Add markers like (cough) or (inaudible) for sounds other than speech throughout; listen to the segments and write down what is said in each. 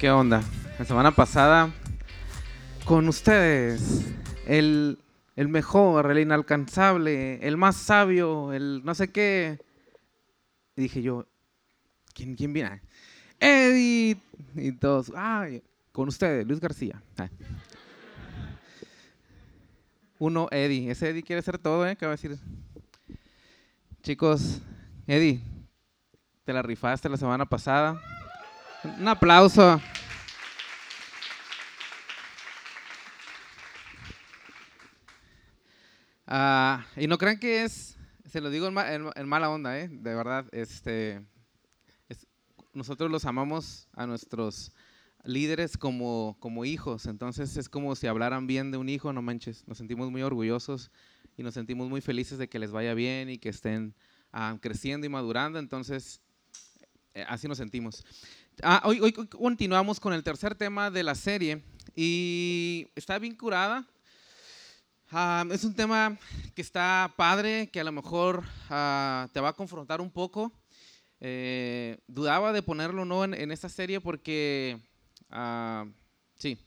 ¿Qué onda? La semana pasada, con ustedes, el, el mejor, el inalcanzable, el más sabio, el no sé qué. Y dije yo, ¿quién, quién viene? Eddie. Y todos, ah, con ustedes, Luis García. Uno, Eddie. Ese Eddie quiere ser todo, ¿eh? ¿Qué va a decir? Chicos, Eddie, te la rifaste la semana pasada. Un aplauso. Ah, y no crean que es, se lo digo en, ma- en- en mala onda, ¿eh? de verdad. Este, es- nosotros los amamos a nuestros líderes como, como hijos, entonces es como si hablaran bien de un hijo, no manches. Nos sentimos muy orgullosos y nos sentimos muy felices de que les vaya bien y que estén ah, creciendo y madurando, entonces eh, así nos sentimos. Ah, hoy, hoy continuamos con el tercer tema de la serie y está bien curada. Ah, es un tema que está padre, que a lo mejor ah, te va a confrontar un poco. Eh, dudaba de ponerlo no en, en esta serie porque, ah, sí,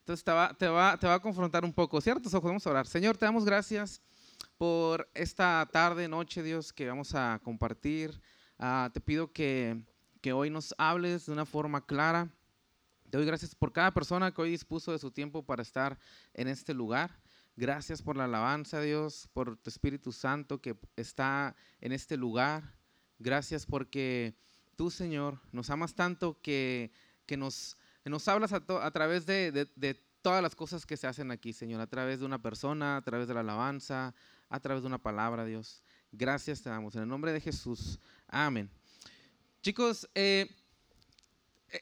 entonces te va, te, va, te va a confrontar un poco, ¿cierto? So, Vamos a orar. Señor, te damos gracias por esta tarde, noche, Dios, que vamos a compartir. Te pido que, que hoy nos hables de una forma clara. Te doy gracias por cada persona que hoy dispuso de su tiempo para estar en este lugar. Gracias por la alabanza, Dios, por tu Espíritu Santo que está en este lugar. Gracias porque tú, Señor, nos amas tanto que, que nos, nos hablas a, través de, de- de todas las cosas que se hacen aquí, Señor, a través de una persona, a través de la alabanza, a través de una palabra, Dios. Gracias te damos. En el nombre de Jesús. Amén. Chicos, eh, eh,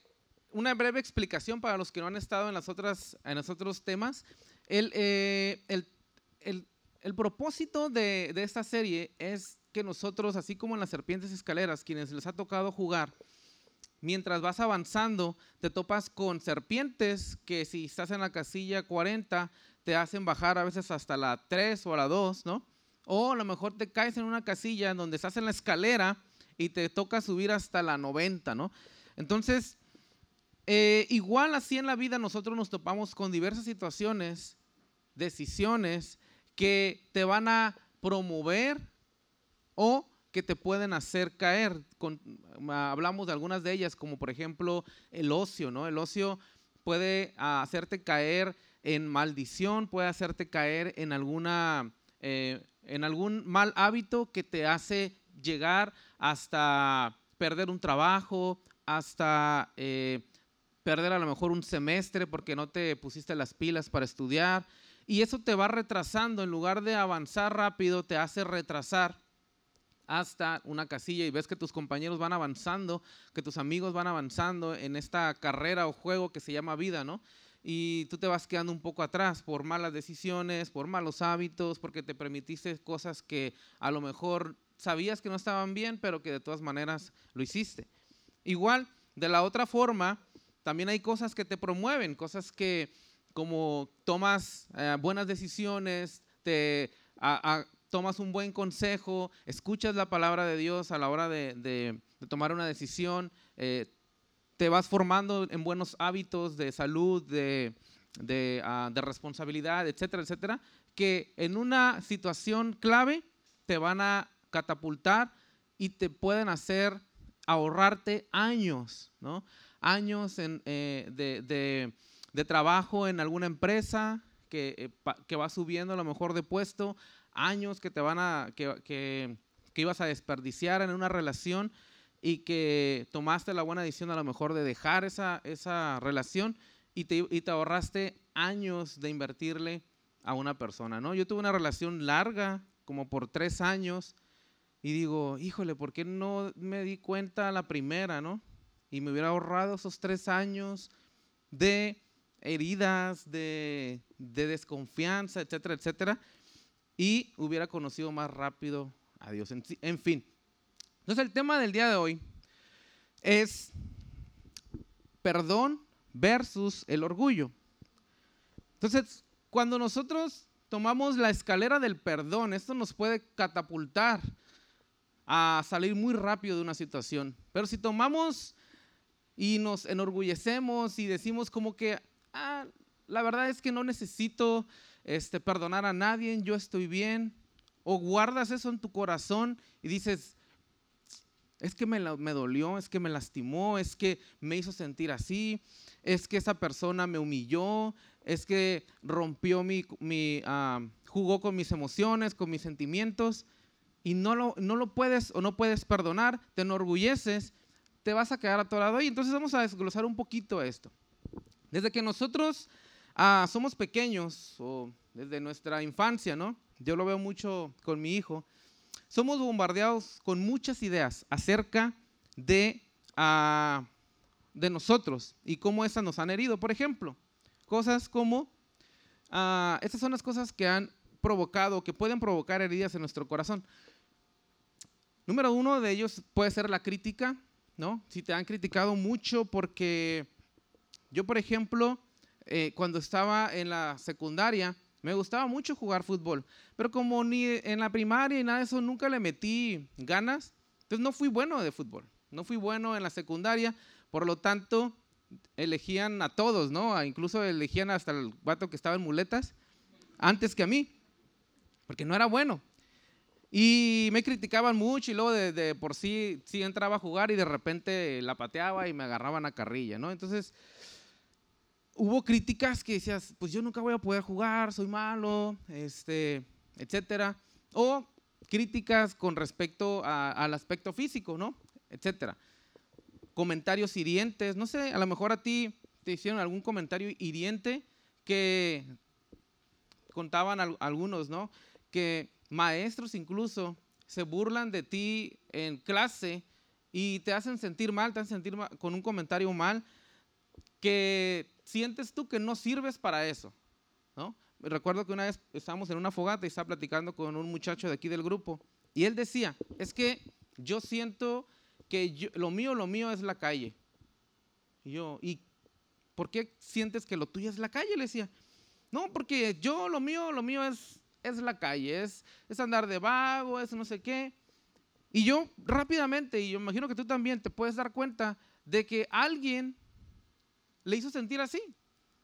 una breve explicación para los que no han estado en, las otras, en los otros temas. El, eh, el- el- el propósito de, de esta serie es que nosotros, así como en las serpientes escaleras, quienes les ha tocado jugar, mientras vas avanzando, te topas con serpientes que si estás en la casilla 40, te hacen bajar a veces hasta la 3 o a la 2, ¿no? O a lo mejor te caes en una casilla donde estás en la escalera y te toca subir hasta la 90, ¿no? Entonces, eh, igual así en la vida nosotros nos topamos con diversas situaciones, decisiones que te van a promover o que te pueden hacer caer. Ah, hablamos de algunas de ellas, como por ejemplo el ocio, ¿no? El ocio puede hacerte caer en maldición, puede hacerte caer en alguna eh, en algún mal hábito que te hace llegar hasta perder un trabajo, hasta eh, perder a lo mejor un semestre porque no te pusiste las pilas para estudiar. Y eso te va retrasando, en lugar de avanzar rápido, te hace retrasar hasta una casilla y ves que tus compañeros van avanzando, que tus amigos van avanzando en esta carrera o juego que se llama vida, ¿no? Y tú te vas quedando un poco atrás por malas decisiones, por malos hábitos, porque te permitiste cosas que a lo mejor sabías que no estaban bien, pero que de todas maneras lo hiciste. Igual, de la otra forma, también hay cosas que te promueven, cosas que como tomas eh, buenas decisiones, te a- a- tomas un buen consejo, escuchas la palabra de Dios a la hora de, de- de tomar una decisión, eh, te vas formando en buenos hábitos de salud, de, de, ah, de responsabilidad, etcétera, etcétera, que en una situación clave te van a catapultar y te pueden hacer ahorrarte años, ¿no? Años en, eh, de, de- de trabajo en alguna empresa que, eh, pa- que va subiendo a lo mejor de puesto, años que te van a, que, que- que ibas a desperdiciar en una relación y que tomaste la buena decisión a lo mejor de dejar esa, esa relación y te, y te ahorraste años de invertirle a una persona, ¿no? Yo tuve una relación larga, como por tres años, y digo, híjole, ¿por qué no me di cuenta la primera, no? Y me hubiera ahorrado esos tres años de heridas, de, de desconfianza, etcétera, etcétera, y hubiera conocido más rápido a Dios. En, en fin, entonces el tema del día de hoy es perdón versus el orgullo. Entonces, cuando nosotros tomamos la escalera del perdón, esto nos puede catapultar a salir muy rápido de una situación. Pero si tomamos y nos enorgullecemos y decimos como que, ah, la verdad es que no necesito este, perdonar a nadie, yo estoy bien. O guardas eso en tu corazón y dices, es que me, me, dolió, es que me lastimó, es que me hizo sentir así, es que esa persona me humilló, es que rompió mi, mi ah, jugó con mis emociones, con mis sentimientos, y no lo, no lo puedes o no puedes perdonar, te enorgulleces, te vas a quedar atorado ahí. Entonces vamos a desglosar un poquito esto. Desde que nosotros ah, somos pequeños, o desde nuestra infancia, ¿no? Yo lo veo mucho con mi hijo, somos bombardeados con muchas ideas acerca de, ah, de nosotros y cómo esas nos han herido. Por ejemplo, cosas como, uh, estas son las cosas que han provocado, que pueden provocar heridas en nuestro corazón. Número uno de ellos puede ser la crítica, ¿no? Si te han criticado mucho porque yo, por ejemplo, eh, cuando estaba en la secundaria, me gustaba mucho jugar fútbol, pero como ni en la primaria y nada de eso nunca le metí ganas, entonces no fui bueno de fútbol. No fui bueno en la secundaria, por lo tanto elegían a todos, ¿no? Incluso elegían hasta el vato que estaba en muletas antes que a mí, porque no era bueno. Y me criticaban mucho y luego de, por sí, sí entraba a jugar y de repente la pateaba y me agarraban a carrilla, ¿no? Entonces, hubo críticas que decías, pues yo nunca voy a poder jugar, soy malo, este, etcétera. O críticas con respecto al aspecto físico, ¿no? Etcétera. Comentarios hirientes, no sé, a lo mejor a ti te hicieron algún comentario hiriente que contaban algunos, ¿no? Que maestros incluso se burlan de ti en clase y te hacen sentir mal, te hacen sentir con un comentario mal, que sientes tú que no sirves para eso, ¿no? Recuerdo que una vez estábamos en una fogata y estaba platicando con un muchacho de aquí del grupo y él decía, es que yo siento que lo mío, lo mío es la calle. Y yo, ¿y por qué sientes que lo tuyo es la calle? Le decía, no, porque yo, lo mío, lo mío es, es la calle, es, es andar de vago, es no sé qué. Y yo rápidamente, y yo imagino que tú también te puedes dar cuenta de que alguien le hizo sentir así,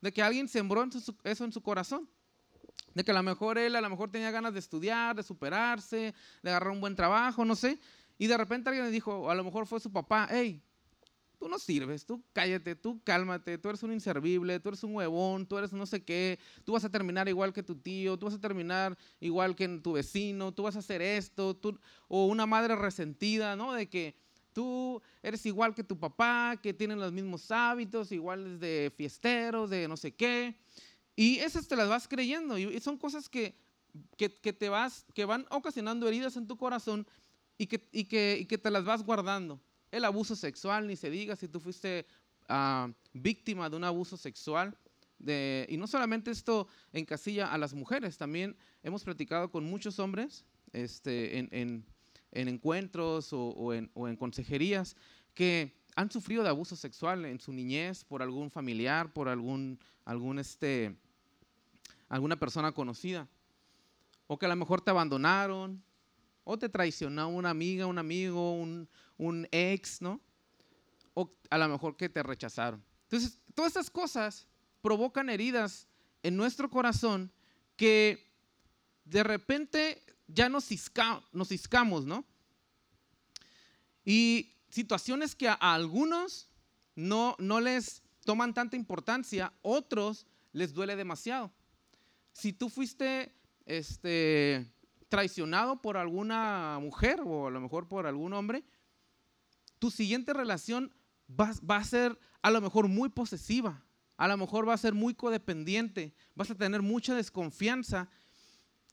de que alguien sembró eso en su corazón, de que a lo mejor él a lo mejor tenía ganas de estudiar, de superarse, de agarrar un buen trabajo, no sé, y de repente alguien le dijo, a lo mejor fue su papá, hey, tú no sirves, tú cállate, tú cálmate, tú eres un inservible, tú eres un huevón, tú eres no sé qué, tú vas a terminar igual que tu tío, tú vas a terminar igual que tu vecino, tú vas a hacer esto, tú, o una madre resentida, ¿no? De que Tú eres igual que tu papá, que tienen los mismos hábitos, iguales de fiesteros, de no sé qué. Y esas te las vas creyendo. Y son cosas que, que, te vas, que van ocasionando heridas en tu corazón y que, y que, que te las vas guardando. El abuso sexual, ni se diga si tú fuiste ah, víctima de un abuso sexual. Y no solamente esto encasilla a las mujeres, también hemos platicado con muchos hombres este, en, en en encuentros o, en, consejerías que han sufrido de abuso sexual en su niñez por algún familiar, por algún, algún este, alguna persona conocida. O que a lo mejor te abandonaron, o te traicionó una amiga, un amigo, un, ex, ¿no? O a lo mejor que te rechazaron. Entonces, todas estas cosas provocan heridas en nuestro corazón que de repente ya nos, ciscamos, ¿no? Y situaciones que a, algunos no, no les toman tanta importancia, otros les duele demasiado. Si tú fuiste este, traicionado por alguna mujer o a lo mejor por algún hombre, tu siguiente relación va, a ser a lo mejor muy posesiva, a lo mejor va a ser muy codependiente, vas a tener mucha desconfianza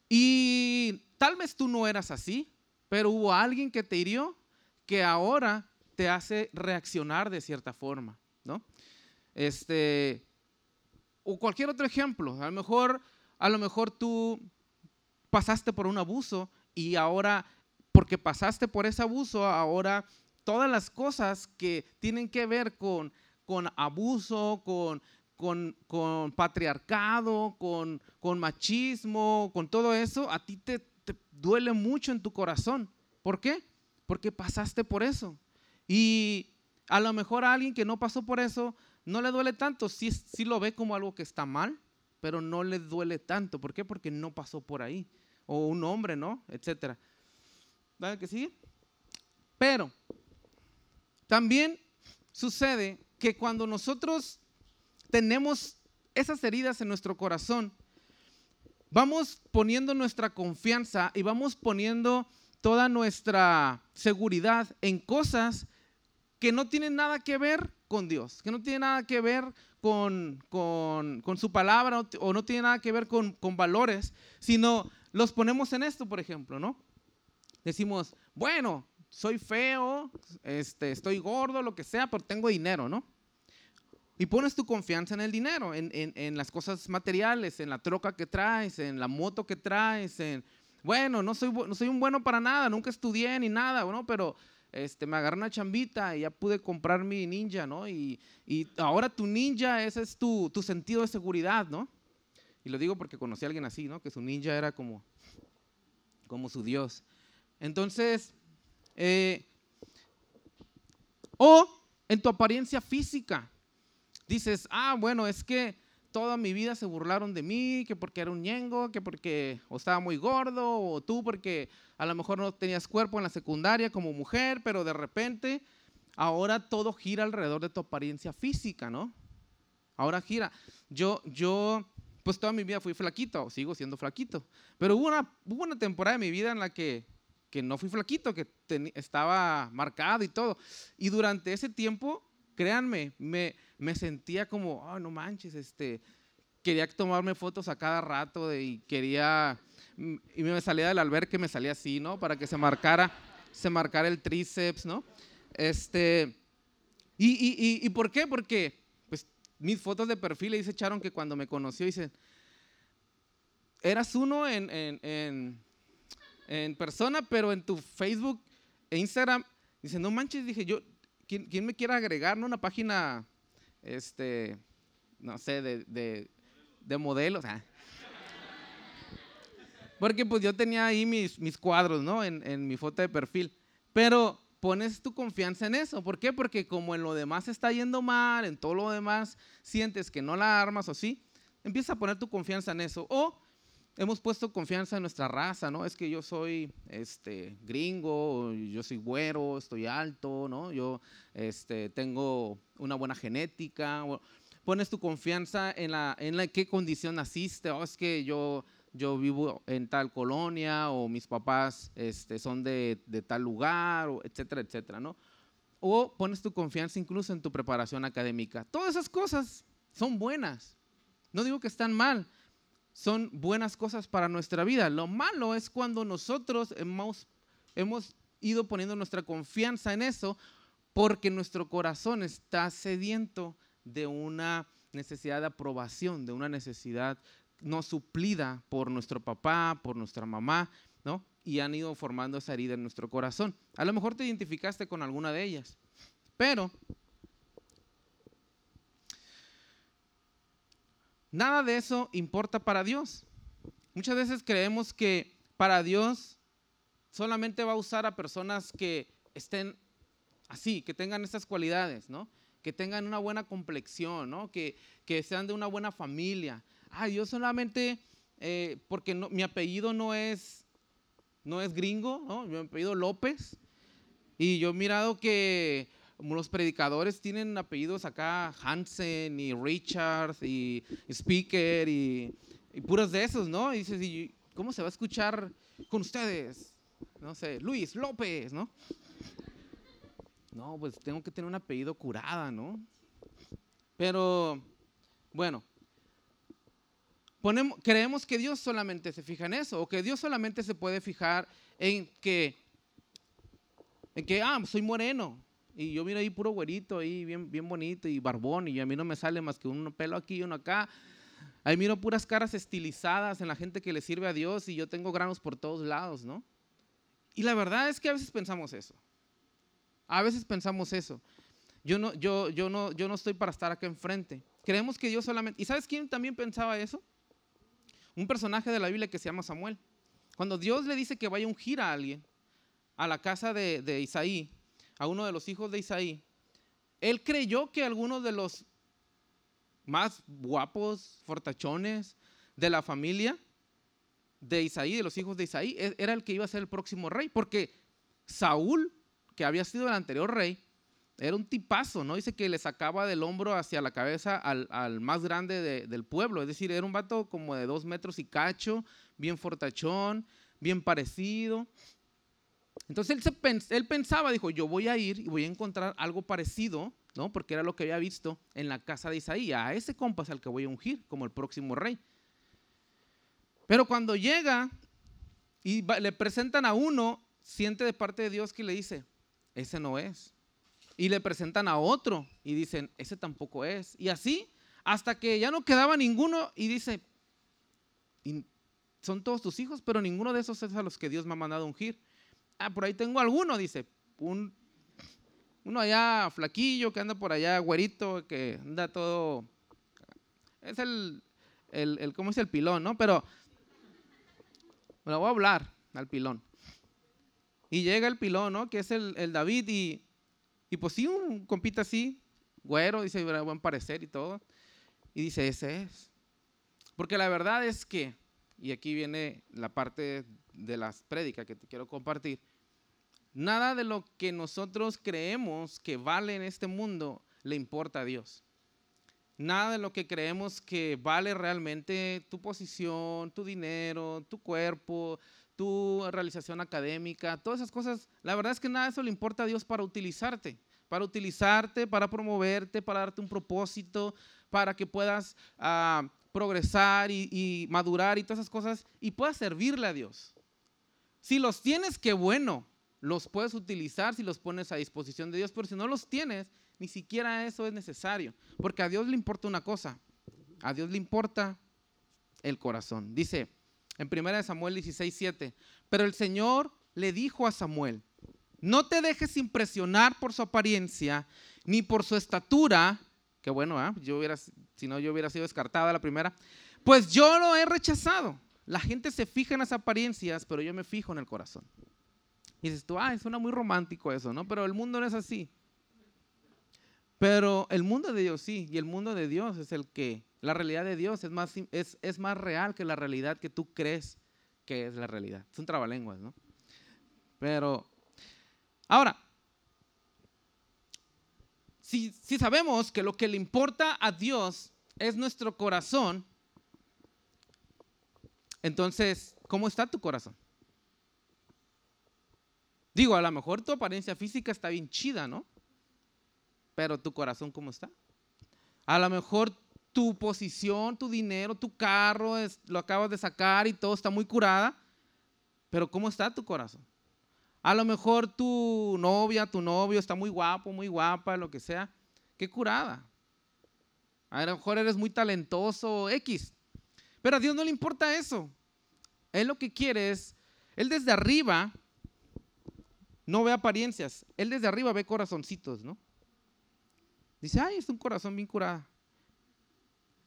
y tal vez tú no eras así, pero hubo alguien que te hirió que ahora te hace reaccionar de cierta forma, ¿no? Este, o cualquier otro ejemplo, a lo mejor, a lo mejor tú pasaste por un abuso y ahora, porque pasaste por ese abuso, ahora todas las cosas que tienen que ver con, con abuso, con con, patriarcado, con, con, machismo, con todo eso, a ti te, duele mucho en tu corazón. ¿Por qué? Porque pasaste por eso. Y A lo mejor a alguien que no pasó por eso no le duele tanto, sí lo ve como algo que está mal, pero no le duele tanto. ¿Por qué? Porque no pasó por ahí. O un hombre, ¿no? Etcétera. ¿Vale que sí? Pero también sucede que cuando nosotros tenemos esas heridas en nuestro corazón, vamos poniendo nuestra confianza y vamos poniendo toda nuestra seguridad en cosas que no tienen nada que ver con Dios, que no tienen nada que ver con, su palabra o no tienen nada que ver con, con valores, sino los ponemos en esto, por ejemplo, ¿no? Decimos, bueno, soy feo, este, estoy gordo, lo que sea, pero tengo dinero, ¿no? Y pones tu confianza en el dinero, en, las cosas materiales, en la troca que traes, en la moto que traes, en, bueno, no soy, no soy un bueno para nada, nunca estudié ni nada, ¿no? Pero este, me agarré una chambita y ya pude comprar mi ninja, ¿no? Y, ahora tu ninja, ese es tu, tu, sentido de seguridad, ¿no? Y lo digo porque conocí a alguien así, ¿no? Que su ninja era como, como su Dios. Entonces, eh, o en tu apariencia física. Dices, ah, bueno, es que toda mi vida se burlaron de mí, que porque era un ñengo, que porque o estaba muy gordo, o tú porque a lo mejor no tenías cuerpo en la secundaria como mujer, pero de repente ahora todo gira alrededor de tu apariencia física, ¿no? Ahora gira. Yo, yo, pues toda mi vida fui flaquito, sigo siendo flaquito, pero hubo una, hubo una temporada de mi vida en la que, que no fui flaquito, que estaba marcado y todo. Y durante ese tiempo, créanme, me me sentía como, oh, no manches, este, quería tomarme fotos a cada rato y quería, y me salía del albergue, me salía así, ¿no? Para que se marcara, se marcara el tríceps, ¿no? Este, y, y, y, por qué? Porque, mis fotos de perfil ahí se echaron que cuando me conoció, dice, eras uno en, en, en, persona, pero en tu Facebook e Instagram, dice, no manches, dije yo, ¿quién, quién me quiere agregar, no? Una página este, no sé, de, de, modelos. Ah. Porque pues yo tenía ahí mis, mis cuadros, ¿no? En, en, mi foto de perfil. Pero pones tu confianza en eso. ¿Por qué? Porque como en lo demás está yendo mal, en todo lo demás sientes que no la armas o sí, empieza a poner tu confianza en eso. O hemos puesto confianza en nuestra raza, ¿no? Es que yo soy este, gringo, yo soy güero, estoy alto, ¿no? Yo este, tengo una buena genética. Pones tu confianza en la, en la qué condición naciste, o oh, es que yo, yo vivo en tal colonia, o mis papás este, son de, de tal lugar, o etcétera, etcétera, ¿no? O pones tu confianza incluso en tu preparación académica. Todas esas cosas son buenas. No digo que están mal, son buenas cosas para nuestra vida. Lo malo es cuando nosotros hemos, hemos ido poniendo nuestra confianza en eso porque nuestro corazón está sediento de una necesidad de aprobación, de una necesidad no suplida por nuestro papá, por nuestra mamá, ¿no? Y han ido formando esa herida en nuestro corazón. A lo mejor te identificaste con alguna de ellas, pero Nada de eso importa para Dios. Muchas veces creemos que para Dios solamente va a usar a personas que estén así, que tengan estas cualidades, ¿no? Que tengan una buena complexión, ¿no? Que, sean de una buena familia. Ah, Dios solamente, eh, porque mi apellido no es, no es gringo, ¿no? Mi apellido López. Y yo he mirado que los predicadores tienen apellidos acá, Hansen y Richards y Speaker y, puros de esos, ¿no? Y dices, ¿cómo se va a escuchar con ustedes? No sé, Luis López, ¿no? No, pues tengo que tener un apellido curada, ¿no? Pero, bueno, creemos que Dios solamente se fija en eso, o que Dios solamente se puede fijar en que, en que, ah, soy moreno, y yo miro ahí puro güerito, ahí bien, bien bonito y barbón, y a mí no me sale más que un pelo aquí y uno acá. Ahí miro puras caras estilizadas en la gente que le sirve a Dios y yo tengo granos por todos lados, ¿no? Y la verdad es que a veces pensamos eso. A veces pensamos eso. Yo no, yo, yo no, yo no estoy para estar acá enfrente. Creemos que Dios solamente... ¿Y sabes quién también pensaba eso? Un personaje de la Biblia que se llama Samuel. Cuando Dios le dice que vaya a ungir a alguien a la casa de, de Isaí, a uno de los hijos de Isaí, él creyó que algunos de los más guapos, fortachones de la familia de Isaí, de los hijos de Isaí, e, era el que iba a ser el próximo rey, porque Saúl, que había sido el anterior rey, era un tipazo, ¿no? Dice que le sacaba del hombro hacia la cabeza al, más grande del pueblo, es decir, era un vato como de dos metros y cacho, bien fortachón, bien parecido. Entonces él, él pensaba, dijo, yo voy a ir y voy a encontrar algo parecido, ¿no? Porque era lo que había visto en la casa de Isaí, a ese compa al que voy a ungir como el próximo rey. Pero cuando llega y le presentan a uno, siente de parte de Dios que le dice, ese no es. Y le presentan a otro y dicen, ese tampoco es. Y así, hasta que ya no quedaba ninguno y dice, son todos tus hijos, pero ninguno de esos es a los que Dios me ha mandado ungir. Ah, por ahí tengo alguno, dice, un, uno allá flaquillo que anda por allá, güerito, que anda todo... Es el, el, el ¿cómo es el pilón, no? Pero me lo voy a hablar al pilón. Y llega el pilón, ¿no? Que es el, David y, y, pues sí, un compita así, güero, dice, buen parecer y todo. Y dice, ese es. Porque la verdad es que, y aquí viene la parte de las prédicas que te quiero compartir, nada de lo que nosotros creemos que vale en este mundo le importa a Dios. Nada de lo que creemos que vale realmente tu posición, tu dinero, tu cuerpo, tu realización académica, todas esas cosas, la verdad es que nada de eso le importa a Dios para utilizarte, para utilizarte, para promoverte, para darte un propósito, para que puedas ah, progresar y, y madurar y todas esas cosas y puedas servirle a Dios. Si los tienes, qué bueno, los puedes utilizar si los pones a disposición de Dios, pero si no los tienes, ni siquiera eso es necesario, porque a Dios le importa una cosa, a Dios le importa el corazón. Dice en 1 Samuel 16, 7, pero el Señor le dijo a Samuel, no te dejes impresionar por su apariencia, ni por su estatura, que bueno, ¿ah? yo hubiera, si no yo hubiera sido descartada la primera, pues yo lo he rechazado. La gente se fija en las apariencias, pero yo me fijo en el corazón. Y dices tú, ah, suena muy romántico eso, ¿no? Pero el mundo no es así. Pero el mundo de Dios sí, y el mundo de Dios es el que, la realidad de Dios es más, es, es más real que la realidad que tú crees que es la realidad. Es un trabalenguas, ¿no? Pero, ahora, si, si sabemos que lo que le importa a Dios es nuestro corazón, entonces, ¿cómo está tu corazón? Digo, a lo mejor tu apariencia física está bien chida, ¿no? pero tu corazón cómo está. A lo mejor tu posición, tu dinero, tu carro, lo acabas de sacar y todo está muy curada, pero ¿cómo está tu corazón? A lo mejor tu novia, tu novio está muy guapo, muy guapa, lo que sea. Qué curada. A lo mejor eres muy talentoso, X. Pero a Dios no le importa eso. Él lo que quiere es, Él desde arriba no ve apariencias, Él desde arriba ve corazoncitos, ¿no? Dice, ay, es un corazón bien curado.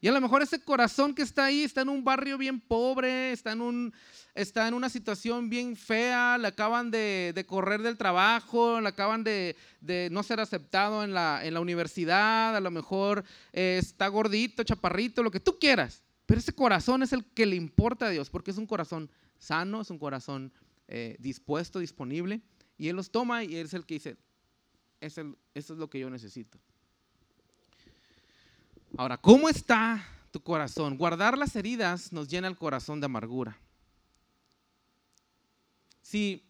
Y a lo mejor ese corazón que está ahí está en un barrio bien pobre, está en, un, está en una situación bien fea, le acaban de, correr del trabajo, le acaban de, no ser aceptado en la, en la, universidad, a lo mejor eh, está gordito, chaparrito, lo que tú quieras. Pero ese corazón es el que le importa a Dios, porque es un corazón sano, es un corazón eh, dispuesto, disponible. Y Él los toma y Él es el que dice, eso es lo que yo necesito. Ahora, ¿cómo está tu corazón? Guardar las heridas nos llena el corazón de amargura. Si,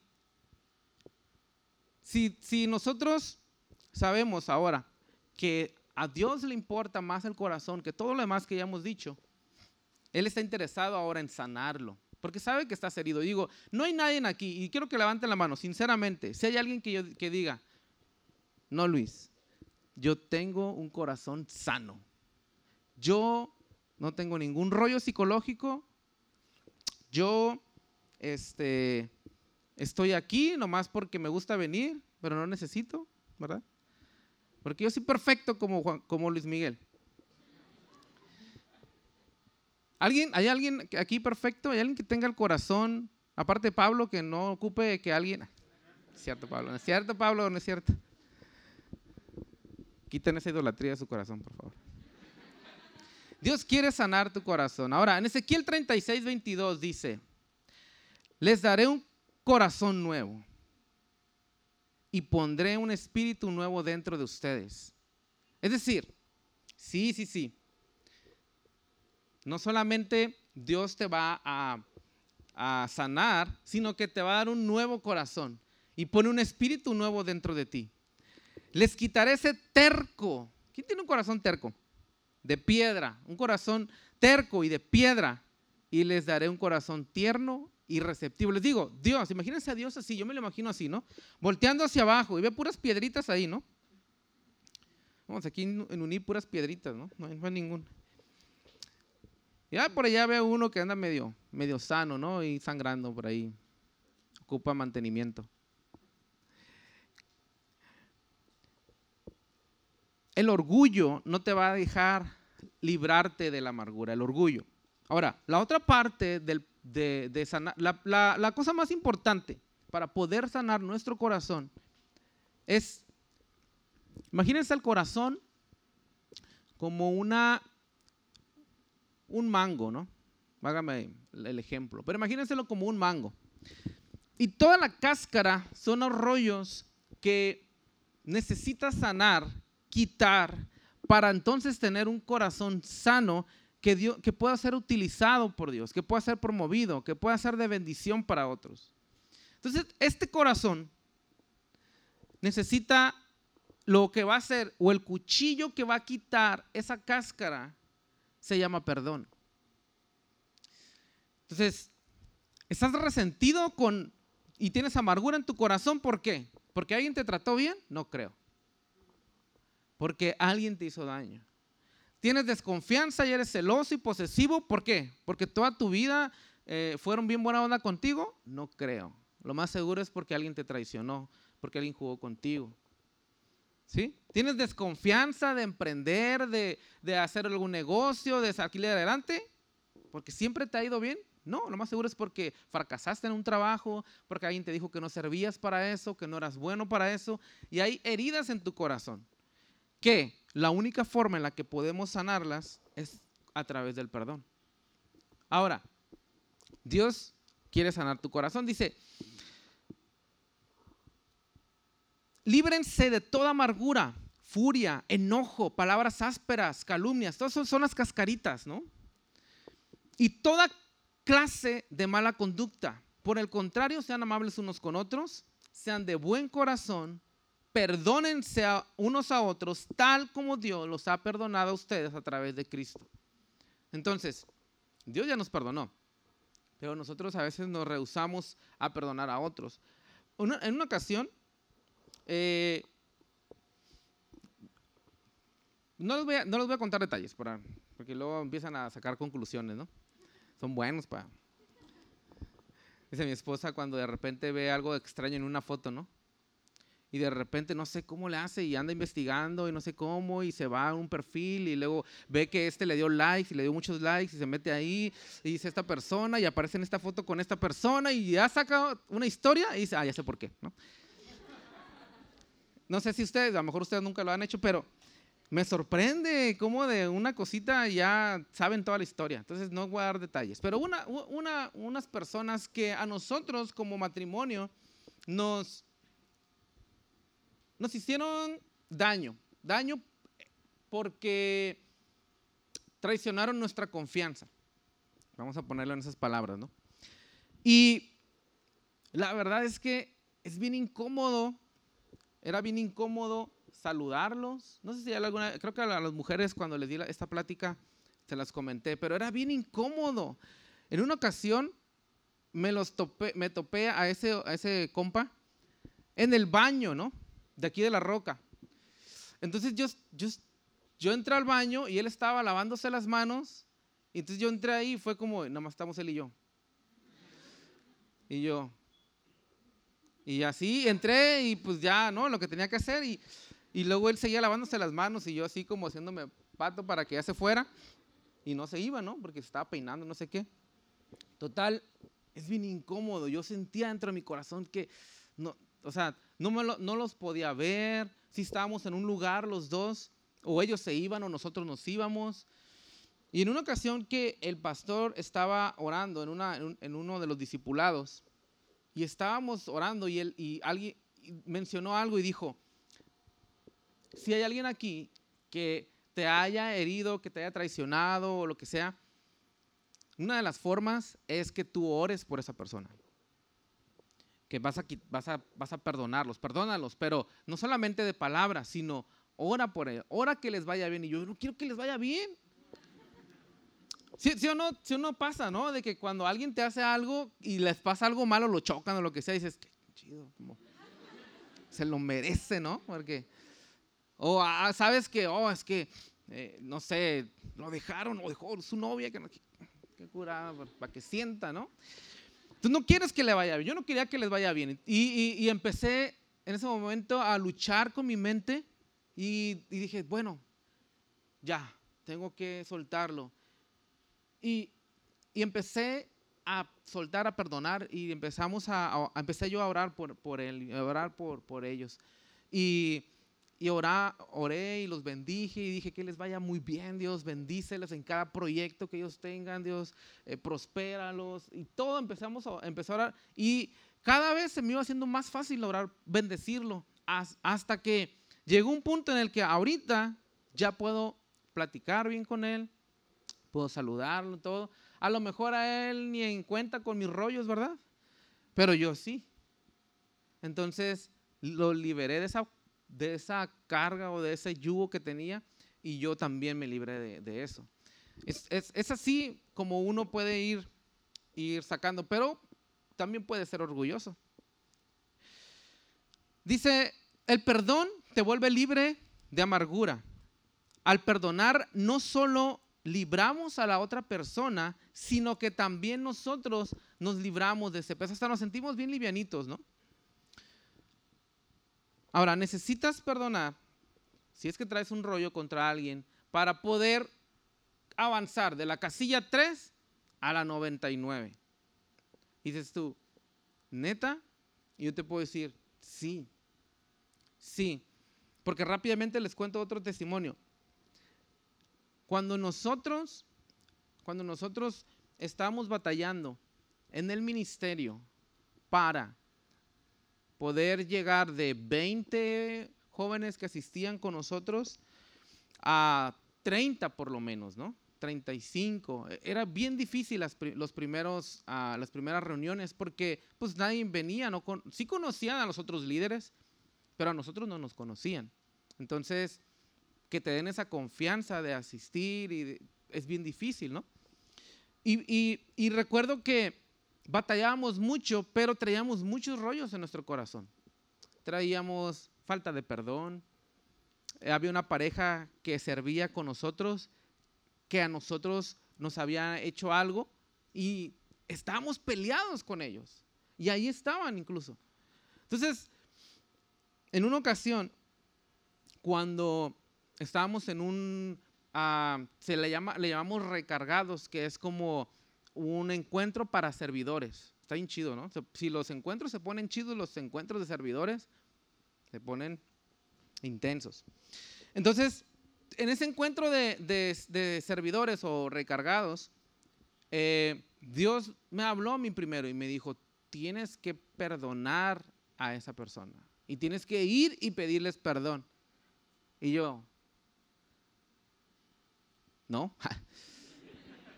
si, si nosotros sabemos ahora que a Dios le importa más el corazón que todo lo demás que ya hemos dicho, Él está interesado ahora en sanarlo, porque sabe que estás herido. Digo, no hay nadie aquí, y quiero que levanten la mano, sinceramente, si hay alguien que, que diga, no Luis, yo tengo un corazón sano yo no tengo ningún rollo psicológico, yo este, estoy aquí nomás porque me gusta venir, pero no necesito, ¿verdad? Porque yo soy perfecto como, como Luis Miguel. ¿Alguien, ¿Hay alguien aquí perfecto? ¿Hay alguien que tenga el corazón, aparte de Pablo, que no ocupe que alguien... Es cierto, Pablo, no es cierto, Pablo, no es cierto. Quiten esa idolatría de su corazón, por favor. Dios quiere sanar tu corazón. Ahora, en Ezequiel 36, 22 dice, les daré un corazón nuevo y pondré un espíritu nuevo dentro de ustedes. Es decir, sí, sí, sí. No solamente Dios te va a, a sanar, sino que te va a dar un nuevo corazón y pone un espíritu nuevo dentro de ti. Les quitaré ese terco. ¿Quién tiene un corazón terco? De piedra, un corazón terco y de piedra. Y les daré un corazón tierno y receptivo. Les digo, Dios, imagínense a Dios así, yo me lo imagino así, ¿no? Volteando hacia abajo y ve puras piedritas ahí, ¿no? Vamos, aquí en Uní puras piedritas, ¿no? No hay, no hay. Ya por allá veo uno que anda medio, medio sano, ¿no? Y sangrando por ahí. Ocupa mantenimiento. El orgullo no te va a dejar librarte de la amargura, el orgullo. Ahora, la otra parte de, sanar, la, la cosa más importante para poder sanar nuestro corazón es, imagínense el corazón como una, un mango, ¿no? Hágame el ejemplo, pero imagínenselo como un mango. Y toda la cáscara son los rollos que necesita sanar quitar para entonces tener un corazón sano que, que pueda ser utilizado por Dios, que pueda ser promovido, que pueda ser de bendición para otros. Entonces, este corazón necesita lo que va a ser, o el cuchillo que va a quitar esa cáscara, se llama perdón. Entonces, ¿estás resentido con y tienes amargura en tu corazón? ¿Por qué? ¿Porque alguien te trató bien? No creo porque alguien te hizo daño. Tienes desconfianza y eres celoso y posesivo, ¿por qué? Porque toda tu vida eh, fueron bien buena onda contigo, no creo. Lo más seguro es porque alguien te traicionó, porque alguien jugó contigo. ¿Sí? ¿Tienes desconfianza de emprender, de, de hacer algún negocio, de salir adelante? Porque siempre te ha ido bien. No, lo más seguro es porque fracasaste en un trabajo, porque alguien te dijo que no servías para eso, que no eras bueno para eso, y hay heridas en tu corazón que la única forma en la que podemos sanarlas es a través del perdón. Ahora, Dios quiere sanar tu corazón. Dice, líbrense de toda amargura, furia, enojo, palabras ásperas, calumnias. Todas son, son las cascaritas, ¿no? Y toda clase de mala conducta. Por el contrario, sean amables unos con otros, sean de buen corazón, perdónense a unos a otros tal como Dios los ha perdonado a ustedes a través de Cristo. Entonces, Dios ya nos perdonó, pero nosotros a veces nos rehusamos a perdonar a otros. en una ocasión, eh, no, les voy a, no, les voy a, contar detalles, porque luego empiezan a sacar conclusiones, ¿no? Son buenos para... Dice mi esposa cuando de repente ve algo extraño en una foto, ¿no? Y de repente no sé cómo le hace y anda investigando y no sé cómo y se va a un perfil y luego ve que este le dio likes y le dio muchos likes y se mete ahí y dice esta persona y aparece en esta foto con esta persona y ya saca una historia y dice, ah, ya sé por qué. ¿no? no sé si ustedes, a lo mejor ustedes nunca lo han hecho, pero me sorprende cómo de una cosita ya saben toda la historia. Entonces no voy a dar detalles. Pero una, una, unas personas que a nosotros como matrimonio nos nos hicieron daño, daño porque traicionaron nuestra confianza. Vamos a ponerlo en esas palabras, ¿no? Y la verdad es que es bien incómodo, era bien incómodo saludarlos. No sé si hay alguna, creo que a las mujeres cuando les di esta plática se las comenté, pero era bien incómodo. En una ocasión me los topé, me topé a ese, a ese compa en el baño, ¿no? De aquí de la roca. Entonces yo, yo, yo entré al baño y él estaba lavándose las manos. Entonces yo entré ahí y fue como, nada más estamos él y yo. Y yo. Y así entré y pues ya, ¿no? Lo que tenía que hacer. Y, y luego él seguía lavándose las manos y yo así como haciéndome pato para que ya se fuera. Y no se iba, ¿no? Porque se estaba peinando, no sé qué. Total, es bien incómodo. Yo sentía dentro de mi corazón que, no, o sea, no, los podía ver, si estábamos en un lugar los dos, o ellos se iban o nosotros nos íbamos. Y en una ocasión que el pastor estaba orando en, uno de los discipulados, y estábamos orando y alguien mencionó algo y dijo, si hay alguien aquí que te haya herido, que te haya traicionado o lo que sea, una de las formas es que tú ores por esa persona. Que vas a, vas a, vas a perdonarlos, perdónalos, pero no solamente de palabras, sino ora por ellos, ora que les vaya bien. Y yo no quiero que les vaya bien. Si o no, si uno pasa, ¿no? De que cuando alguien te hace algo y les pasa algo malo, lo chocan o lo que sea, dices, qué chido, se lo merece, ¿no? Porque, o ah, sabes que, oh, es que, eh, no sé, lo dejaron o dejó su novia, que, que curada, para que sienta, ¿no? Tú no quieres que le vaya bien, yo no quería que les vaya bien. Y, y, empecé en ese momento a luchar con mi mente y, y dije, bueno, ya, tengo que soltarlo. Y, y, empecé a soltar, a perdonar y empezamos a, a, empecé yo a orar por, por él, a orar por, por ellos. Y, y oré y los bendije y dije que les vaya muy bien, Dios, bendíceles en cada proyecto que ellos tengan, Dios, eh, prospéralos. Y todo empezamos a, empezar a orar. Y cada vez se me iba haciendo más fácil orar, bendecirlo, hasta que llegó un punto en el que ahorita ya puedo platicar bien con él, puedo saludarlo, todo. A lo mejor a él ni en cuenta con mis rollos, ¿verdad? Pero yo sí. Entonces lo liberé de esa, de esa carga o de ese yugo que tenía y yo también me libré de, eso. Es, es, así como uno puede ir, ir sacando, pero también puede ser orgulloso. Dice, el perdón te vuelve libre de amargura. Al perdonar no solo libramos a la otra persona, sino que también nosotros nos libramos de ese peso. Hasta nos sentimos bien livianitos, ¿no? Ahora, necesitas perdonar si es que traes un rollo contra alguien para poder avanzar de la casilla 3 a la 99. Y dices tú, neta, y yo te puedo decir, sí, sí, porque rápidamente les cuento otro testimonio. Cuando nosotros, cuando nosotros estamos batallando en el ministerio para poder llegar de 20 jóvenes que asistían con nosotros a 30 por lo menos, ¿no? 35. Era bien difícil las, los primeros, uh, las primeras reuniones porque pues nadie venía, no sí conocían a los otros líderes, pero a nosotros no nos conocían. Entonces, que te den esa confianza de asistir y es bien difícil, ¿no? Y, recuerdo que batallábamos mucho, pero traíamos muchos rollos en nuestro corazón. Traíamos falta de perdón. había una pareja que servía con nosotros, que a nosotros nos había hecho algo y estábamos peleados con ellos. Y ahí estaban incluso. Entonces, en una ocasión, cuando estábamos en un, ah, se le, llama, le llamamos recargados, que es como un encuentro para servidores. Está bien chido, ¿no? Si los encuentros se ponen chidos, los encuentros de servidores se ponen intensos. Entonces, en ese encuentro de, servidores o recargados, eh, Dios me habló a mí primero y me dijo, tienes que perdonar a esa persona. Y tienes que ir y pedirles perdón. Y yo, (laughs) no.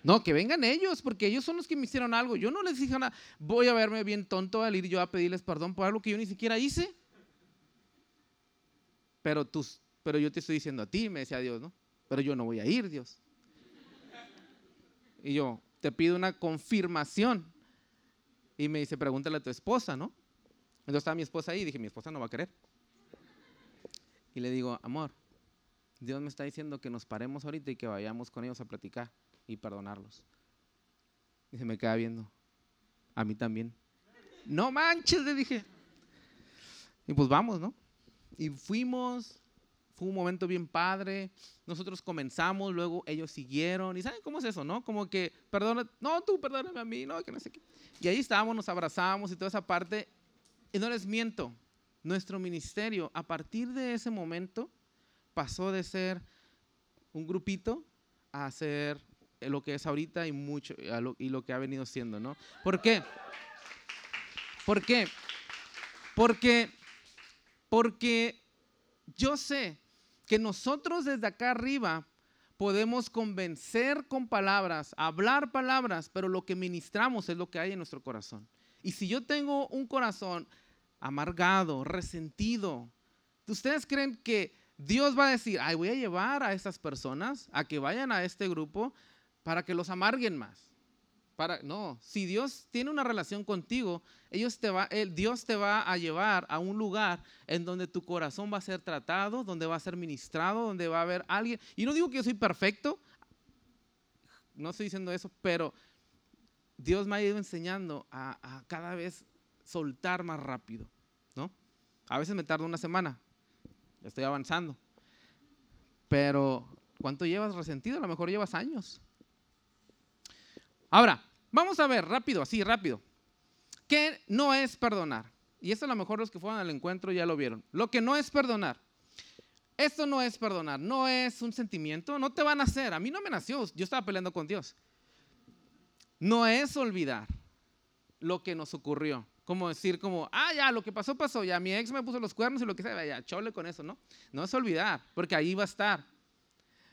No, que vengan ellos, porque ellos son los que me hicieron algo. Yo no les dije nada. Voy a verme bien tonto al ir yo a pedirles perdón por algo que yo ni siquiera hice. Pero, tú, pero yo te estoy diciendo a ti, me decía Dios, ¿no? Pero yo no voy a ir, Dios. Y yo, te pido una confirmación. Y me dice, pregúntale a tu esposa, ¿no? Entonces estaba mi esposa ahí y dije, mi esposa no va a querer. Y le digo, amor, Dios me está diciendo que nos paremos ahorita y que vayamos con ellos a platicar y perdonarlos. Y se me queda viendo. A mí también. No manches, le dije. Y pues vamos, ¿no? Y fuimos, fue un momento bien padre. Nosotros comenzamos, luego ellos siguieron. ¿Y saben cómo es eso, no? Como que, perdona, no, tú perdóname a mí, no, que no sé qué. Y ahí estábamos, nos abrazamos y toda esa parte. Y no les miento, nuestro ministerio a partir de ese momento pasó de ser un grupito a ser lo que es ahorita y mucho y lo que ha venido siendo, ¿no? ¿Por qué? ¿Por qué? Porque porque yo sé que nosotros desde acá arriba podemos convencer con palabras, hablar palabras, pero lo que ministramos es lo que hay en nuestro corazón. Y si yo tengo un corazón amargado, resentido, ¿ustedes creen que Dios va a decir, ay, voy a llevar a estas personas a que vayan a este grupo para que los amarguen más? Para, no, si Dios tiene una relación contigo, va, Dios te va a llevar a un lugar en donde tu corazón va a ser tratado, donde va a ser ministrado, donde va a haber alguien. Y no digo que yo soy perfecto, no estoy diciendo eso, pero Dios me ha ido enseñando a, a cada vez soltar más rápido, ¿no? A veces me tarda una semana, estoy avanzando, pero ¿cuánto llevas resentido? A lo mejor llevas años. Ahora, vamos a ver rápido, así rápido. ¿Qué no es perdonar? Y esto a lo mejor los que fueron al encuentro ya lo vieron. Lo que no es perdonar. Esto no es perdonar, no es un sentimiento, no te van a hacer. A mí no me nació, yo estaba peleando con Dios. No es olvidar lo que nos ocurrió. Como decir, como, ah, ya, lo que pasó, pasó, ya mi ex me puso los cuernos y lo que sea, ya, chole con eso, ¿no? No es olvidar, porque ahí va a estar.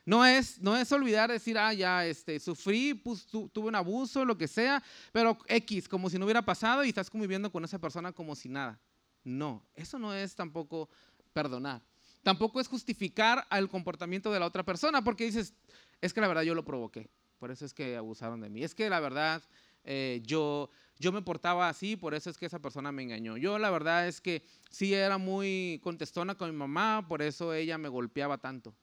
No es, no es olvidar decir, ah, ya este, sufrí, pues, tuve un abuso, lo que sea, pero X, como si no hubiera pasado y estás conviviendo con esa persona como si nada. No, eso no es tampoco perdonar. Tampoco es justificar al comportamiento de la otra persona, porque dices, es que la verdad yo lo provoqué, por eso es que abusaron de mí. Es que la verdad eh, yo, yo me portaba así, por eso es que esa persona me engañó. Yo la verdad es que sí era muy contestona con mi mamá, por eso ella me golpeaba tanto.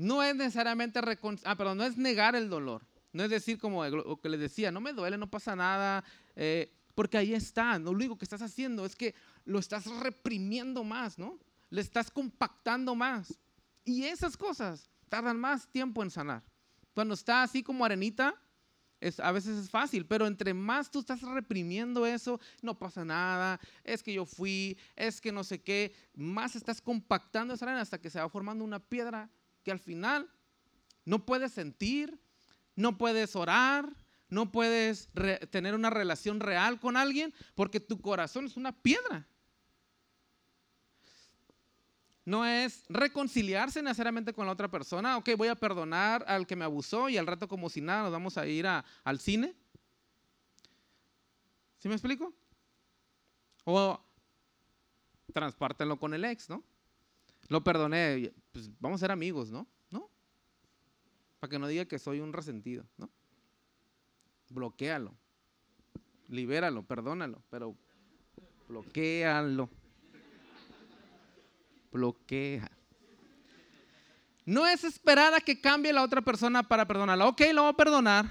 No es necesariamente ah, perdón, no es negar el dolor. No es decir como lo que les decía, no me duele, no pasa nada, eh, porque ahí está. lo único que estás haciendo es que lo estás reprimiendo más, ¿no? Le estás compactando más. Y esas cosas tardan más tiempo en sanar. Cuando está así como arenita, a veces es fácil, pero entre más tú estás reprimiendo eso, no pasa nada, es que yo fui, es que no sé qué, más estás compactando esa arena hasta que se va formando una piedra que al final no puedes sentir, no puedes orar, no puedes tener una relación real con alguien porque tu corazón es una piedra. No es reconciliarse necesariamente con la otra persona. Ok, voy a perdonar al que me abusó y al rato como si nada nos vamos a ir al cine. ¿Sí me explico? O transpártenlo con el ex, ¿no? Lo perdoné, pues vamos a ser amigos, ¿no? ¿No? Para que no diga que soy un resentido, ¿no? Bloquéalo, libéralo, perdónalo, pero bloquealo. Bloquea. No es esperar a que cambie la otra persona para perdonarla. Ok, lo voy a perdonar,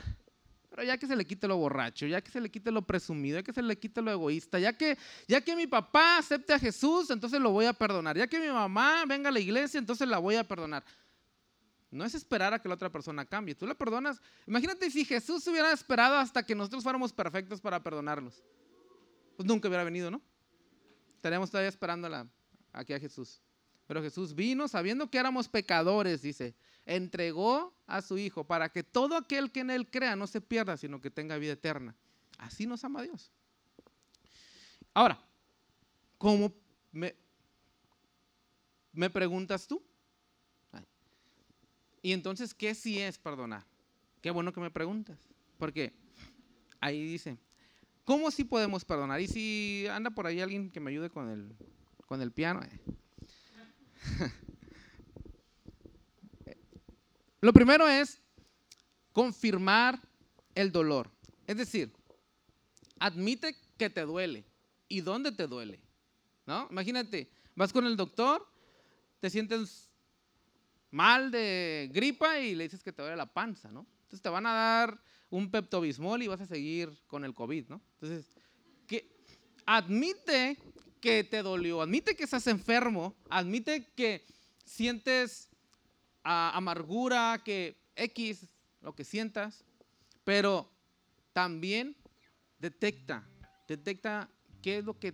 pero ya que se le quite lo borracho, ya que se le quite lo presumido, ya que se le quite lo egoísta, ya que, ya que mi papá acepte a Jesús, entonces lo voy a perdonar. Ya que mi mamá venga a la iglesia, entonces la voy a perdonar. No es esperar a que la otra persona cambie. Tú la perdonas. Imagínate si Jesús hubiera esperado hasta que nosotros fuéramos perfectos para perdonarlos. Pues nunca hubiera venido, ¿no? Estaríamos todavía esperando aquí a Jesús. Pero Jesús vino sabiendo que éramos pecadores, dice, entregó a su Hijo para que todo aquel que en Él crea no se pierda, sino que tenga vida eterna. Así nos ama Dios. Ahora, ¿cómo me, me preguntas tú? Y entonces, ¿qué sí es perdonar? Qué bueno que me preguntas. Porque ahí dice, ¿cómo sí podemos perdonar? Y si anda por ahí alguien que me ayude con el, con el piano. Eh. (laughs) Lo primero es confirmar el dolor. Es decir, admite que te duele. ¿Y dónde te duele? ¿No? Imagínate, vas con el doctor, te sientes mal de gripa y le dices que te duele la panza, ¿no? Entonces te van a dar un peptobismol y vas a seguir con el COVID, ¿no? Entonces, que admite que te dolió, admite que estás enfermo, admite que sientes ah, amargura, que X, lo que sientas, pero también detecta, detecta qué es lo que...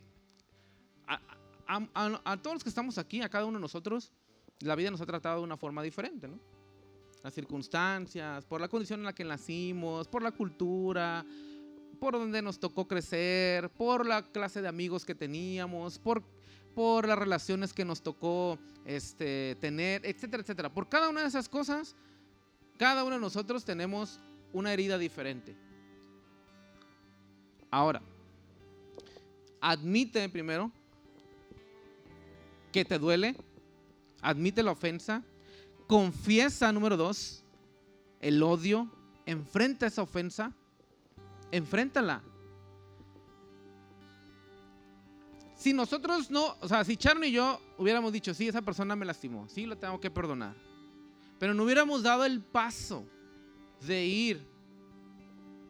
A, todos los que estamos aquí, a cada uno de nosotros, la vida nos ha tratado de una forma diferente, ¿no? Las circunstancias, por la condición en la que nacimos, por la cultura, por donde nos tocó crecer, por la clase de amigos que teníamos, por, por las relaciones que nos tocó este, tener, etcétera, etcétera. Por cada una de esas cosas, cada uno de nosotros tenemos una herida diferente. Ahora, admite primero que te duele, admite la ofensa, confiesa, número dos, el odio, enfrenta esa ofensa, enfréntala. Si nosotros no, o sea, si Charlie y yo hubiéramos dicho, sí, esa persona me lastimó, sí, lo tengo que perdonar, pero no hubiéramos dado el paso de ir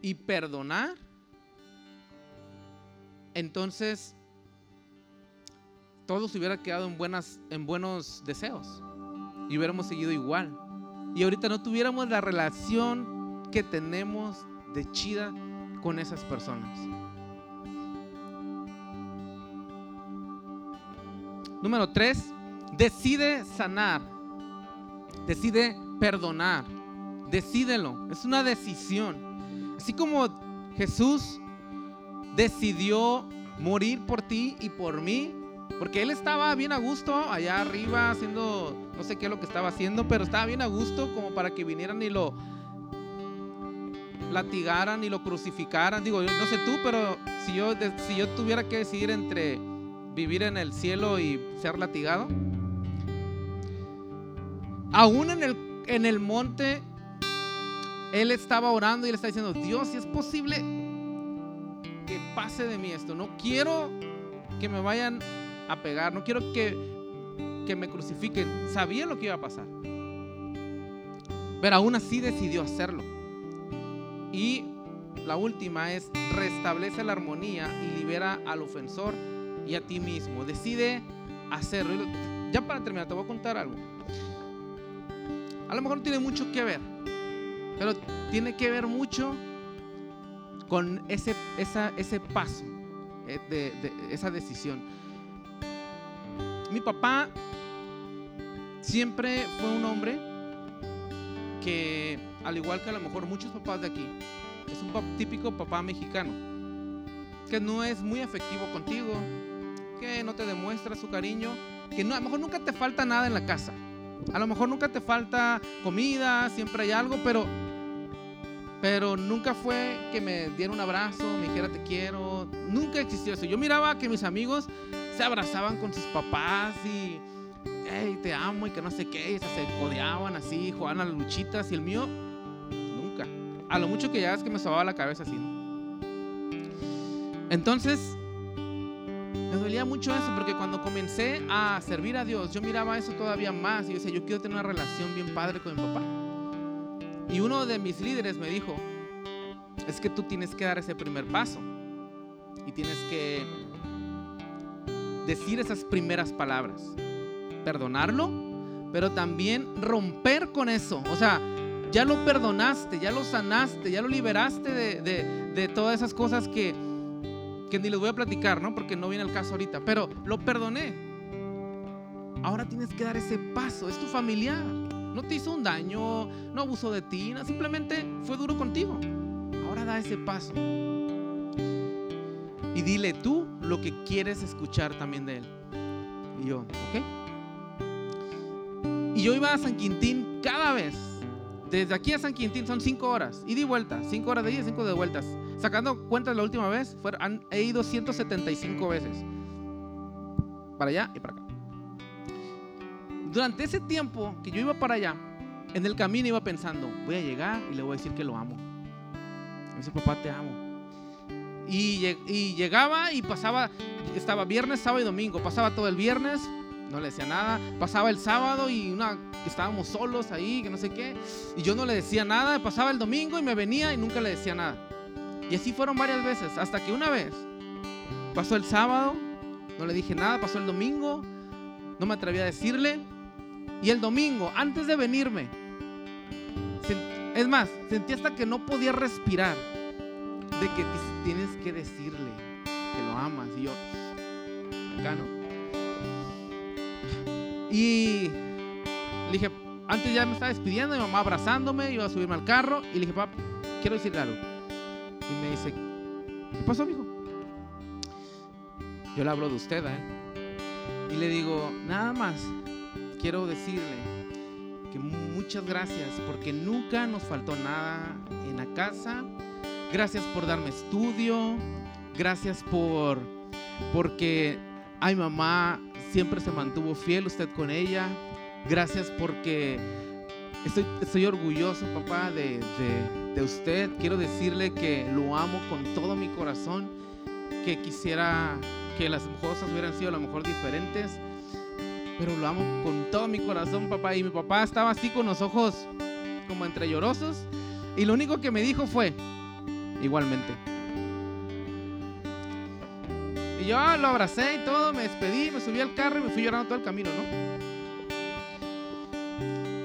y perdonar, entonces todo se hubiera quedado en, buenas, en buenos deseos y hubiéramos seguido igual. Y ahorita no tuviéramos la relación que tenemos de chida con esas personas. Número tres, decide sanar. Decide perdonar. Decídelo. Es una decisión. Así como Jesús decidió morir por ti y por mí, porque él estaba bien a gusto allá arriba haciendo, no sé qué es lo que estaba haciendo, pero estaba bien a gusto como para que vinieran y lo latigaran y lo crucificaran. Digo, no sé tú, pero si yo, si yo tuviera que decidir entre vivir en el cielo y ser latigado, aún en el, en el monte, él estaba orando y le está diciendo, Dios, si es posible que pase de mí esto, no quiero que me vayan a pegar, no quiero que, que me crucifiquen. Sabía lo que iba a pasar. Pero aún así decidió hacerlo. Y la última es restablece la armonía y libera al ofensor y a ti mismo. Decide hacerlo. Ya para terminar, te voy a contar algo. A lo mejor no tiene mucho que ver, pero tiene que ver mucho con ese, ese paso, eh, de, esa decisión. Mi papá siempre fue un hombre que, al igual que a lo mejor muchos papás de aquí, es un típico papá mexicano, que no es muy efectivo contigo, que no te demuestra su cariño, que no, a lo mejor nunca te falta nada en la casa. A lo mejor nunca te falta comida, siempre hay algo, pero pero nunca fue que me diera un abrazo, me dijera te quiero, nunca existió eso. Yo miraba que mis amigos se abrazaban con sus papás y hey, te amo y que no sé qué, y se codeaban así, jugaban a las luchitas y el mío. A lo mucho que ya es que me sobaba la cabeza así, Entonces, me dolía mucho eso porque cuando comencé a servir a Dios, yo miraba eso todavía más y yo decía, yo quiero tener una relación bien padre con mi papá. Y uno de mis líderes me dijo, es que tú tienes que dar ese primer paso y tienes que decir esas primeras palabras, perdonarlo, pero también romper con eso. O sea, ya lo perdonaste, ya lo sanaste, ya lo liberaste de, de todas esas cosas que que ni les voy a platicar, ¿no? Porque no viene el caso ahorita, pero lo perdoné. Ahora tienes que dar ese paso, es tu familiar. No te hizo un daño, no abusó de ti, simplemente fue duro contigo. Ahora da ese paso. Y dile tú lo que quieres escuchar también de él. Y yo, ¿ok? Y yo iba a San Quintín cada vez. Desde aquí a San Quintín son cinco horas. Y di vuelta, cinco horas de ida y cinco de vueltas. Sacando cuentas la última vez, han, he ido 175 veces. Para allá y para acá. Durante ese tiempo que yo iba para allá, en el camino iba pensando, voy a llegar y le voy a decir que lo amo. Me dice, papá, te amo. Y, y, llegaba y pasaba, estaba viernes, sábado y domingo. Pasaba todo el viernes, no le decía nada. Pasaba el sábado y una, estábamos solos ahí, que no sé qué. Y yo no le decía nada. Pasaba el domingo y me venía y nunca le decía nada. Y así fueron varias veces, hasta que una vez pasó el sábado, no le dije nada, pasó el domingo, no me atreví a decirle. Y el domingo, antes de venirme, es más, sentí hasta que no podía respirar de que tienes que decirle, que lo amas. Y yo, acá no. Y le dije, antes ya me estaba despidiendo, mi mamá abrazándome, iba a subirme al carro y le dije, papá, quiero decirle algo. Y me dice, ¿qué pasó, mijo? Yo le hablo de usted, ¿eh? Y le digo, nada más, quiero decirle que muchas gracias porque nunca nos faltó nada en la casa. Gracias por darme estudio. Gracias por porque ay mamá siempre se mantuvo fiel usted con ella. Gracias porque estoy, orgulloso, papá, de, de, de usted. Quiero decirle que lo amo con todo mi corazón. Que quisiera que las cosas hubieran sido a lo mejor diferentes. Pero lo amo con todo mi corazón, papá. Y mi papá estaba así con los ojos como entre llorosos. Y lo único que me dijo fue, igualmente. Y yo lo abracé y todo, me despedí, me subí al carro y me fui llorando todo el camino, ¿no?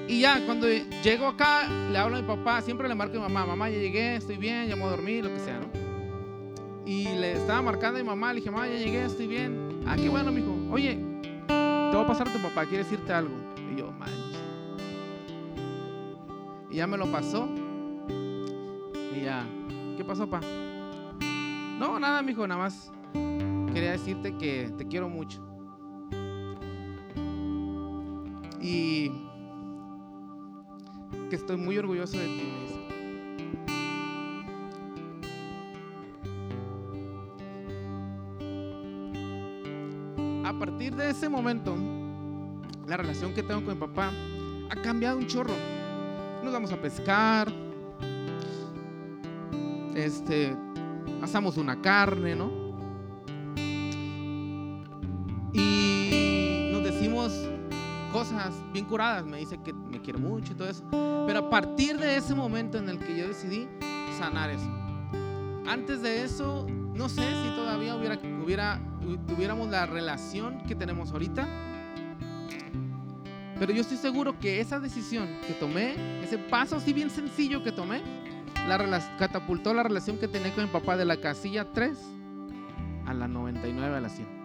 Y ya, cuando llego acá, le hablo a mi papá, siempre le marco a mi mamá, mamá, ya llegué, estoy bien, ya me voy a dormir, lo que sea, ¿no? Y le estaba marcando a mi mamá, le dije, mamá, ya llegué, estoy bien. Ah, qué bueno, mijo. Oye, te va a pasar a tu papá, quiere decirte algo. Y yo, manches. Y ya me lo pasó. Y ya, ¿qué pasó, pa? No, nada, mijo, nada más quería decirte que te quiero mucho. Y que estoy muy orgulloso de ti, me. A partir de ese momento, la relación que tengo con mi papá ha cambiado un chorro. Nos vamos a pescar, este, asamos una carne, ¿no? Y nos decimos cosas bien curadas. Me dice que me quiere mucho y todo eso. Pero a partir de ese momento en el que yo decidí sanar eso. Antes de eso, no sé si todavía hubiera, tuviéramos la relación que tenemos ahorita. Pero yo estoy seguro que esa decisión que tomé, ese paso así bien sencillo que tomé, catapultó la relación que tenía con mi papá de la casilla 3 a la 99 a la 100.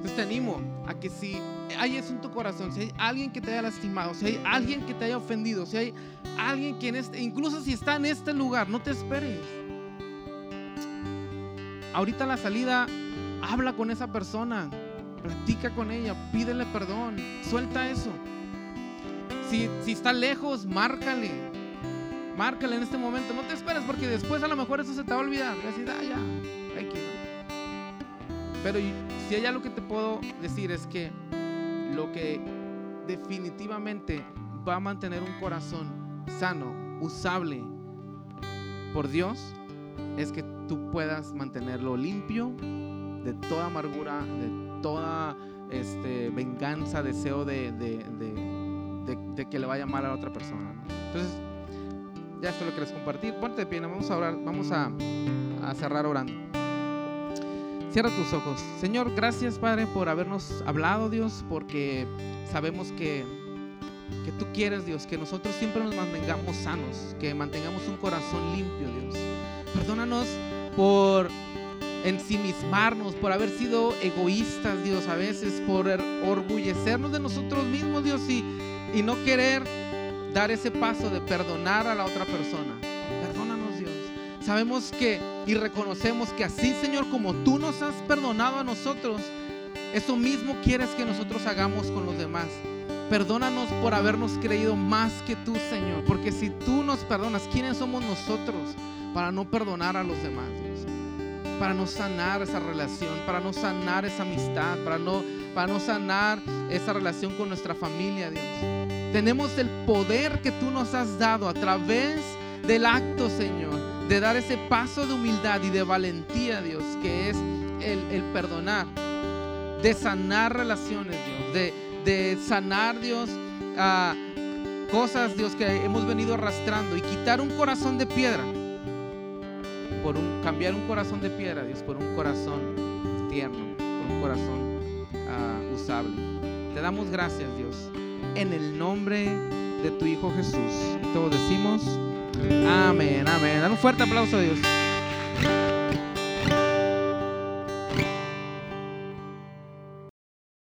Entonces te animo a que si hay eso en tu corazón, si hay alguien que te haya lastimado, si hay alguien que te haya ofendido, si hay alguien que en este, incluso si está en este lugar, no te esperes. Ahorita la salida, habla con esa persona, platica con ella, pídele perdón, suelta eso. Si, si está lejos, márcale, márcale en este momento, no te esperes porque después a lo mejor eso se te va a olvidar. Y ah, ya, que Pero si hay algo que te puedo decir es que lo que definitivamente va a mantener un corazón sano, usable por Dios, es que tú puedas mantenerlo limpio de toda amargura, de toda este, venganza, deseo de, que le vaya mal a otra persona. Entonces, ya esto lo quieres compartir. Ponte de pie, vamos a orar, vamos a cerrar orando. Cierra tus ojos. Señor, gracias Padre por habernos hablado, Dios, porque sabemos que, que tú quieres, Dios, que nosotros siempre nos mantengamos sanos, que mantengamos un corazón limpio, Dios. Perdónanos por ensimismarnos, por haber sido egoístas, Dios, a veces, por orgullecernos de nosotros mismos, Dios, y, y no querer dar ese paso de perdonar a la otra persona. Sabemos que y reconocemos que así, Señor, como tú nos has perdonado a nosotros, eso mismo quieres que nosotros hagamos con los demás. Perdónanos por habernos creído más que tú, Señor. Porque si tú nos perdonas, ¿quiénes somos nosotros para no perdonar a los demás, Dios? Para no sanar esa relación, para no sanar esa amistad, para no, para no sanar esa relación con nuestra familia, Dios. Tenemos el poder que tú nos has dado a través del acto, Señor, de dar ese paso de humildad y de valentía, Dios, que es el, perdonar, de sanar relaciones, Dios, de, sanar, Dios, cosas, Dios, que hemos venido arrastrando y quitar un corazón de piedra, por un, cambiar un corazón de piedra, Dios, por un corazón tierno, por un corazón uh, usable. Te damos gracias, Dios, en el nombre de tu Hijo Jesús. Todos decimos, Amén, amén. Dan un fuerte aplauso a Dios.